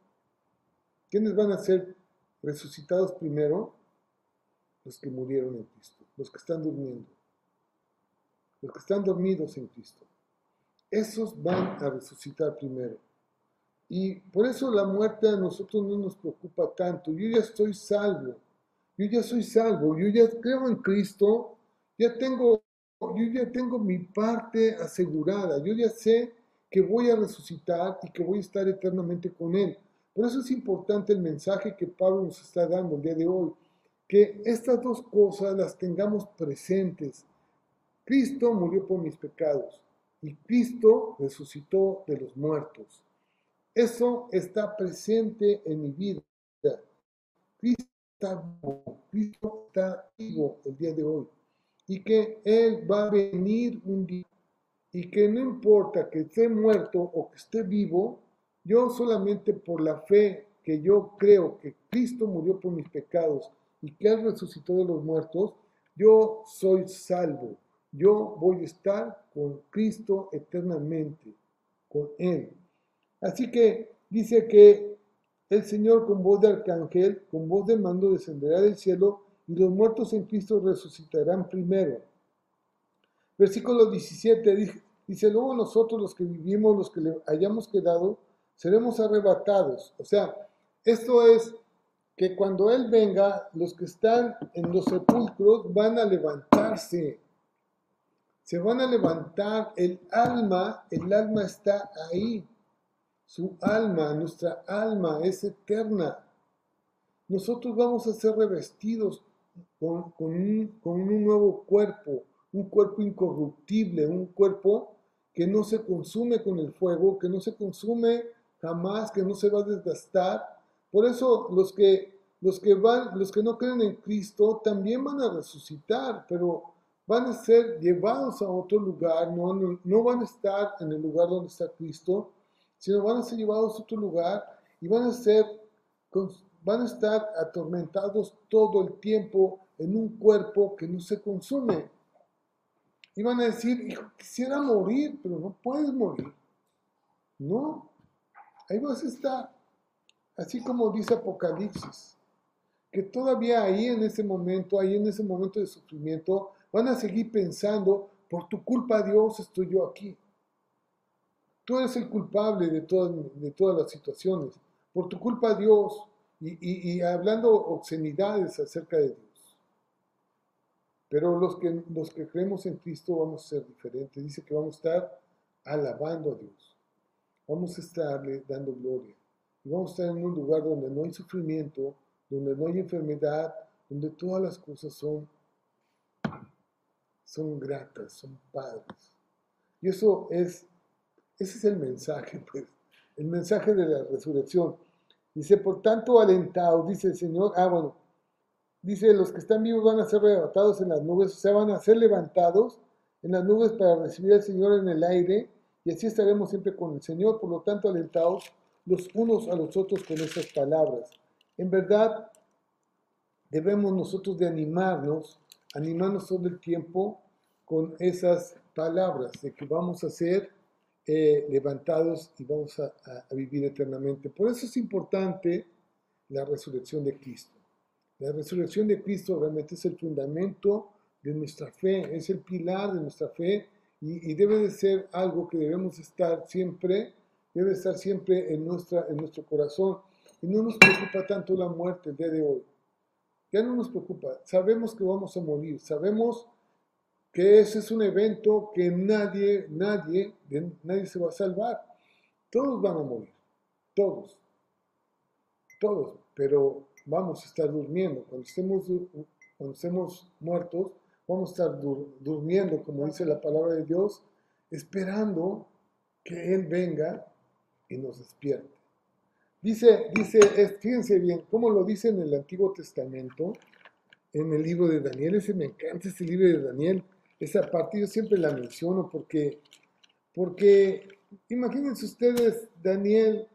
¿quiénes van a ser resucitados primero? Los que murieron en Cristo, los que están durmiendo, los que están dormidos en Cristo. Esos van a resucitar primero. Y por eso la muerte a nosotros no nos preocupa tanto. Yo ya estoy salvo, yo ya soy salvo, yo ya creo en Cristo, ya tengo, yo ya tengo mi parte asegurada, yo ya sé que voy a resucitar y que voy a estar eternamente con Él. Por eso es importante el mensaje que Pablo nos está dando el día de hoy, que estas dos cosas las tengamos presentes. Cristo murió por mis pecados y Cristo resucitó de los muertos. Eso está presente en mi vida. Cristo está vivo, Cristo está vivo el día de hoy y que Él va a venir un día y que no importa que esté muerto o que esté vivo, yo solamente por la fe que yo creo que Cristo murió por mis pecados y que Él resucitó de los muertos, yo soy salvo. Yo voy a estar con Cristo eternamente, con Él. Así que dice que el Señor con voz de arcángel, con voz de mando descenderá del cielo y los muertos en Cristo resucitarán primero. Versículo 17 dice, luego nosotros los que vivimos, los que le hayamos quedado, seremos arrebatados. O sea, esto es que cuando Él venga, los que están en los sepulcros van a levantarse. Se van a levantar. El alma, el alma está ahí. Su alma, nuestra alma es eterna. Nosotros vamos a ser revestidos con, un, con un nuevo cuerpo un cuerpo incorruptible, un cuerpo que no se consume con el fuego, que no se consume jamás, que no se va a desgastar. Por eso los que, los que, van, los que no creen en Cristo también van a resucitar, pero van a ser llevados a otro lugar, no, no, van a estar en el lugar donde está Cristo, sino van a ser llevados a otro lugar y van a ser van a estar atormentados todo el tiempo en un cuerpo que no se consume. Y van a decir, hijo, quisiera morir, pero no puedes morir. No, ahí vas a estar. Así como dice Apocalipsis, que todavía ahí en ese momento, ahí en ese momento de sufrimiento, van a seguir pensando, por tu culpa Dios estoy yo aquí. Tú eres el culpable de todas, de todas las situaciones. Por tu culpa Dios. Y, y hablando obscenidades acerca de Dios. Pero los que, los que creemos en Cristo vamos a ser diferentes. Dice que vamos a estar alabando a Dios. Vamos a estarle dando gloria. Y vamos a estar en un lugar donde no hay sufrimiento, donde no hay enfermedad, donde todas las cosas son, son gratas, son padres. Y eso es, ese es el mensaje, [laughs] pues, el mensaje de la resurrección. Dice, por tanto, alentados, dice el Señor, ah, bueno, dice, los que están vivos van a ser arrebatados en las nubes, o sea, van a ser levantados en las nubes para recibir al Señor en el aire, y así estaremos siempre con el Señor, por lo tanto, alentados los unos a los otros con esas palabras. En verdad, debemos nosotros de animarnos, animarnos todo el tiempo con esas palabras, de que vamos a ser eh, levantados y vamos a vivir eternamente. Por eso es importante la resurrección de Cristo. La resurrección de Cristo realmente es el fundamento de nuestra fe, es el pilar de nuestra fe y, debe de ser algo que debemos estar siempre, debe estar siempre en, nuestra, en nuestro corazón. Y no nos preocupa tanto la muerte el día de hoy. Ya no nos preocupa. Sabemos que vamos a morir. Sabemos que ese es un evento que nadie, nadie, nadie se va a salvar. Todos van a morir. Todos. Todos. Pero vamos a estar durmiendo. Cuando estemos, cuando estemos muertos, vamos a estar durmiendo, como dice la palabra de Dios, esperando que Él venga y nos despierte. Dice, dice, fíjense bien, cómo lo dice en el Antiguo Testamento, en el libro de Daniel, ese me encanta ese libro de Daniel, esa parte yo siempre la menciono porque, porque imagínense ustedes, Daniel,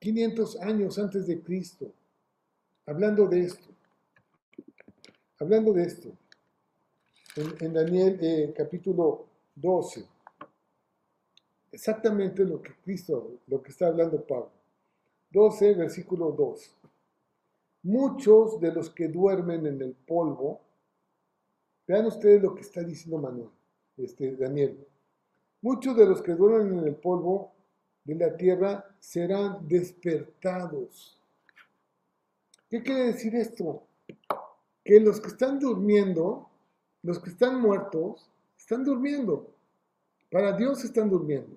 500 años antes de Cristo, hablando de esto, hablando de esto, en, Daniel eh, capítulo 12, exactamente lo que Cristo, lo que está hablando Pablo. 12, versículo 2. Muchos de los que duermen en el polvo, vean ustedes lo que está diciendo Manuel, este, Daniel. Muchos de los que duermen en el polvo de la tierra serán despertados. ¿Qué quiere decir esto? Que los que están durmiendo, los que están muertos, están durmiendo. Para Dios están durmiendo.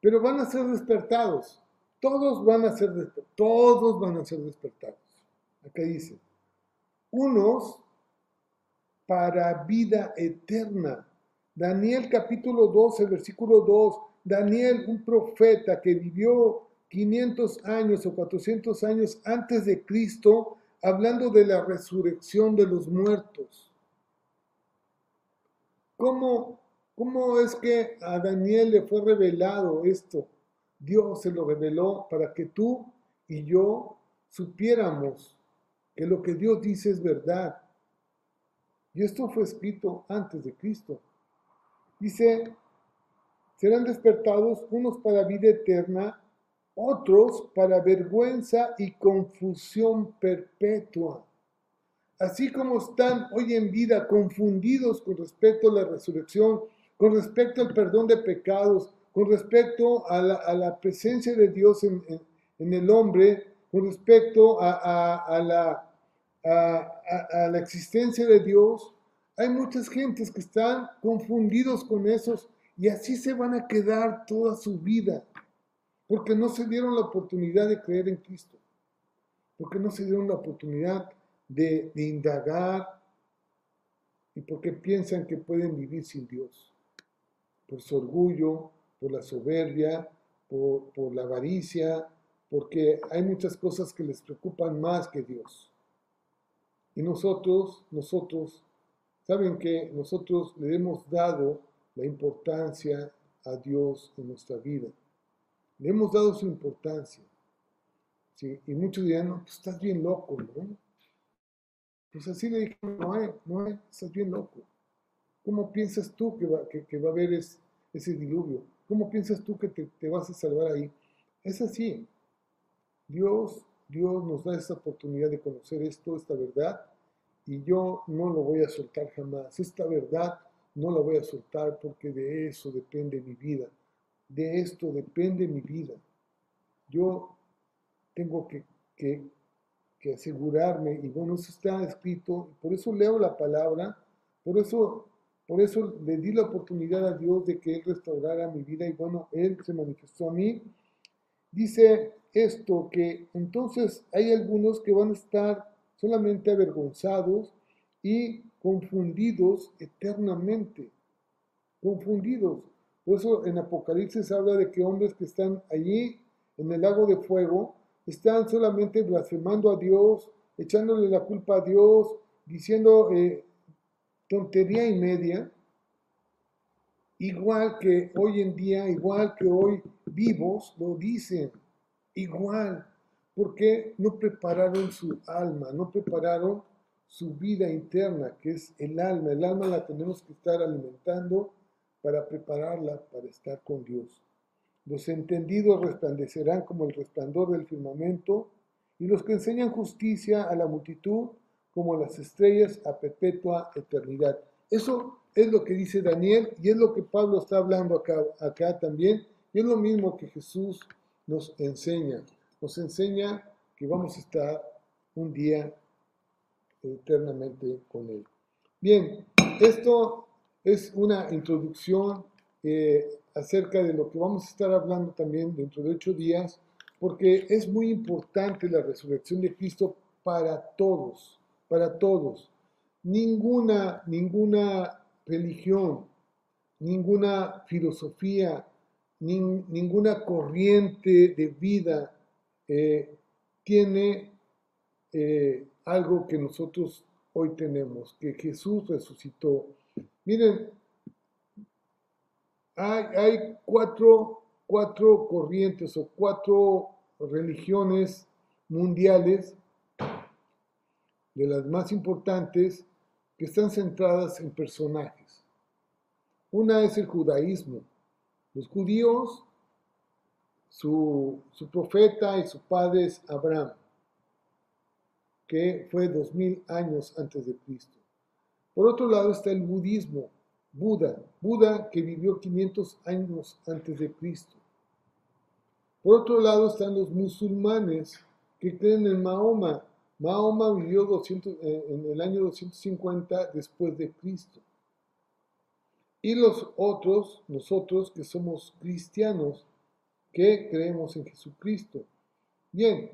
Pero van a ser despertados. Todos van a ser. Todos van a ser despertados. Acá dice. Unos para vida eterna. Daniel capítulo 12, versículo 2. Daniel, un profeta que vivió 500 años o 400 años antes de Cristo, hablando de la resurrección de los muertos. ¿Cómo ¿Cómo es que a Daniel le fue revelado esto? Dios se lo reveló para que tú y yo supiéramos que lo que Dios dice es verdad. Y esto fue escrito antes de Cristo. Dice, serán despertados unos para vida eterna, otros para vergüenza y confusión perpetua. Así como están hoy en vida confundidos con respecto a la resurrección con respecto al perdón de pecados, con respecto a la, presencia de Dios en, el hombre, con respecto a, la, a, la, existencia de Dios. Hay muchas gentes que están confundidos con esos y así se van a quedar toda su vida, porque no se dieron la oportunidad de creer en Cristo, porque no se dieron la oportunidad de, de indagar y porque piensan que pueden vivir sin Dios por su orgullo, por la soberbia, por, la avaricia, porque hay muchas cosas que les preocupan más que Dios. Y nosotros, nosotros, saben que nosotros le hemos dado la importancia a Dios en nuestra vida. Le hemos dado su importancia. ¿sí? Y muchos dirán, no, pues estás bien loco, ¿no? Pues así le dije, no, no, estás bien loco. ¿Cómo piensas tú que va, que, va a haber ese diluvio? ¿Cómo piensas tú que te, vas a salvar ahí? Es así. Dios, Dios nos da esa oportunidad de conocer esto, esta verdad, y yo no lo voy a soltar jamás. Esta verdad no la voy a soltar porque de eso depende mi vida. De esto depende mi vida. Yo tengo que, que, que asegurarme, y bueno, eso está escrito, por eso leo la palabra, por eso por eso le di la oportunidad a Dios de que Él restaurara mi vida y bueno, Él se manifestó a mí. Dice esto, que entonces hay algunos que van a estar solamente avergonzados y confundidos eternamente. Confundidos. Por eso en Apocalipsis habla de que hombres que están allí en el lago de fuego están solamente blasfemando a Dios, echándole la culpa a Dios, diciendo eh, tontería y media, igual que hoy en día, igual que hoy vivos, lo dicen, igual, porque no prepararon su alma, no prepararon su vida interna, que es el alma. El alma la tenemos que estar alimentando para prepararla para estar con Dios. Los entendidos resplandecerán como el resplandor del firmamento, y los que enseñan justicia a la multitud como las estrellas a perpetua eternidad. Eso es lo que dice Daniel y es lo que Pablo está hablando acá, también. Y es lo mismo que Jesús nos enseña. Nos enseña que vamos a estar un día eternamente con Él. Bien, esto es una introducción eh, acerca de lo que vamos a estar hablando también dentro de ocho días, porque es muy importante la resurrección de Cristo para todos, para todos. Ninguna, ninguna religión, ninguna filosofía, ninguna corriente de vida eh, tiene eh, algo que nosotros hoy tenemos, que Jesús resucitó. Miren, hay, hay cuatro, cuatro corrientes o cuatro religiones mundiales, de las más importantes, que están centradas en personajes. Una es el judaísmo. Los judíos, su, su profeta y su padre es Abraham, que fue dos mil años antes de Cristo. Por otro lado está el budismo, Buda, Buda que vivió 500 años antes de Cristo. Por otro lado están los musulmanes que creen en Mahoma. Mahoma vivió 200, eh, en el año 250 después de Cristo. Y los otros, nosotros que somos cristianos, que creemos en Jesucristo. Bien,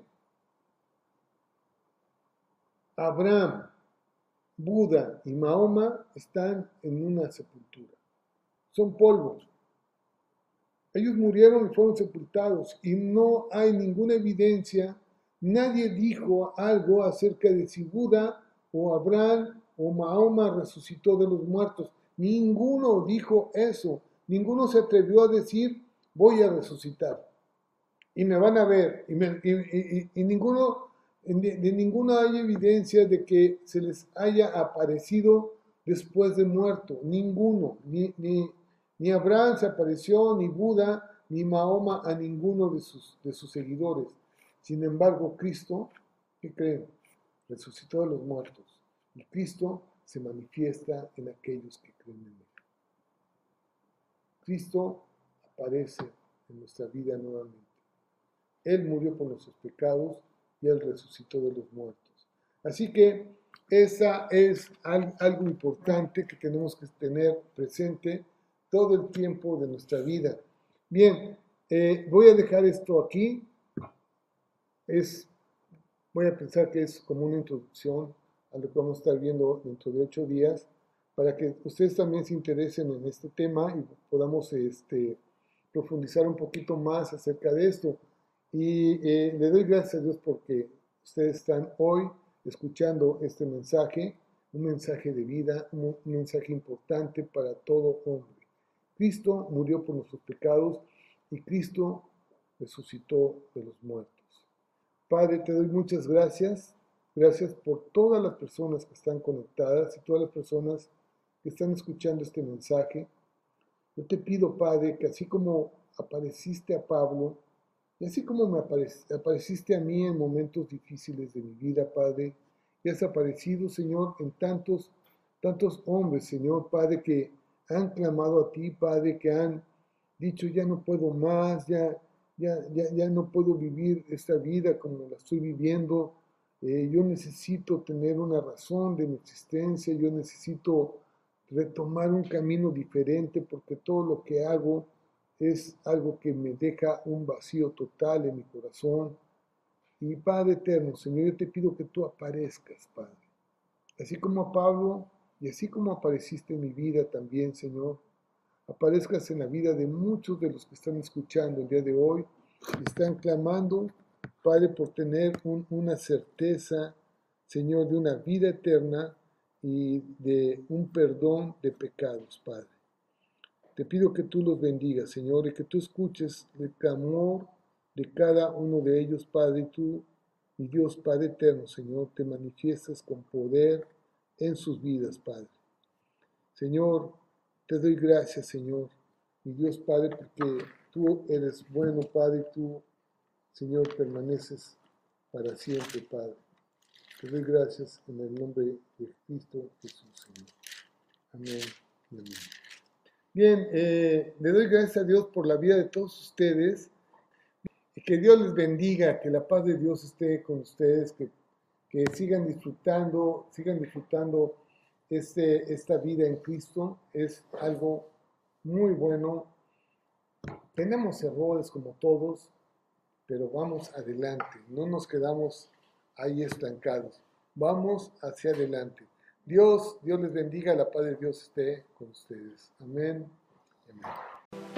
Abraham, Buda y Mahoma están en una sepultura. Son polvos. Ellos murieron y fueron sepultados y no hay ninguna evidencia, nadie dijo algo acerca de si Buda o Abraham o Mahoma resucitó de los muertos. Ninguno dijo eso, ninguno se atrevió a decir voy a resucitar y me van a ver y, ninguno de, ninguna hay evidencia de que se les haya aparecido después de muerto, ninguno, ni, Abraham se apareció, ni Buda, ni Mahoma a ninguno de sus seguidores. Sin embargo, Cristo, ¿qué creen? Resucitó de los muertos. Y Cristo se manifiesta en aquellos que creen en Él. Cristo aparece en nuestra vida nuevamente. Él murió por nuestros pecados y Él resucitó de los muertos. Así que esa es algo importante que tenemos que tener presente todo el tiempo de nuestra vida. Bien, eh, voy a dejar esto aquí. Es, voy a pensar que es como una introducción a lo que vamos a estar viendo dentro de ocho días, para que ustedes también se interesen en este tema y podamos este, profundizar un poquito más acerca de esto. Y eh, le doy gracias a Dios porque ustedes están hoy escuchando este mensaje, un mensaje de vida, un mensaje importante para todo hombre. Cristo murió por nuestros pecados y Cristo resucitó de los muertos. Padre, te doy muchas gracias. Gracias por todas las personas que están conectadas y todas las personas que están escuchando este mensaje. Yo te pido, Padre, que así como apareciste a Pablo, y así como me apareciste a mí en momentos difíciles de mi vida, Padre, y has aparecido, Señor, en tantos, tantos hombres, Señor, Padre, que han clamado a ti, Padre, que han dicho, ya no puedo más, ya, ya, ya, no puedo vivir esta vida como la estoy viviendo. Eh, yo necesito tener una razón de mi existencia, yo necesito retomar un camino diferente porque todo lo que hago es algo que me deja un vacío total en mi corazón. Y Padre eterno, Señor, yo te pido que tú aparezcas, Padre. Así como a Pablo y así como apareciste en mi vida también, Señor, aparezcas en la vida de muchos de los que están escuchando el día de hoy están clamando, Padre, por tener una certeza, Señor, de una vida eterna y de un perdón de pecados, Padre. Te pido que tú los bendigas, Señor, y que tú escuches el clamor de cada uno de ellos, Padre, y tú, mi Dios Padre eterno, Señor, te manifiestas con poder en sus vidas, Padre. Señor, te doy gracias, Señor, mi Dios Padre, porque tú eres bueno, Padre, y tú, Señor, permaneces para siempre, Padre. Te doy gracias en el nombre de Cristo Jesús, Señor. Amén amén. Bien, eh, le doy gracias a Dios por la vida de todos ustedes. Que Dios les bendiga, que la paz de Dios esté con ustedes, que que sigan disfrutando, sigan disfrutando este, esta vida en Cristo. Es algo muy bueno. Tenemos errores como todos, pero vamos adelante, no nos quedamos ahí estancados, vamos hacia adelante. Dios, Dios les bendiga, la paz de Dios esté con ustedes. Amén. Amén.